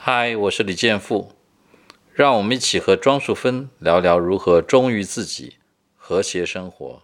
嗨我是李建富让我们一起和庄淑芬聊聊如何忠于自己和谐生活。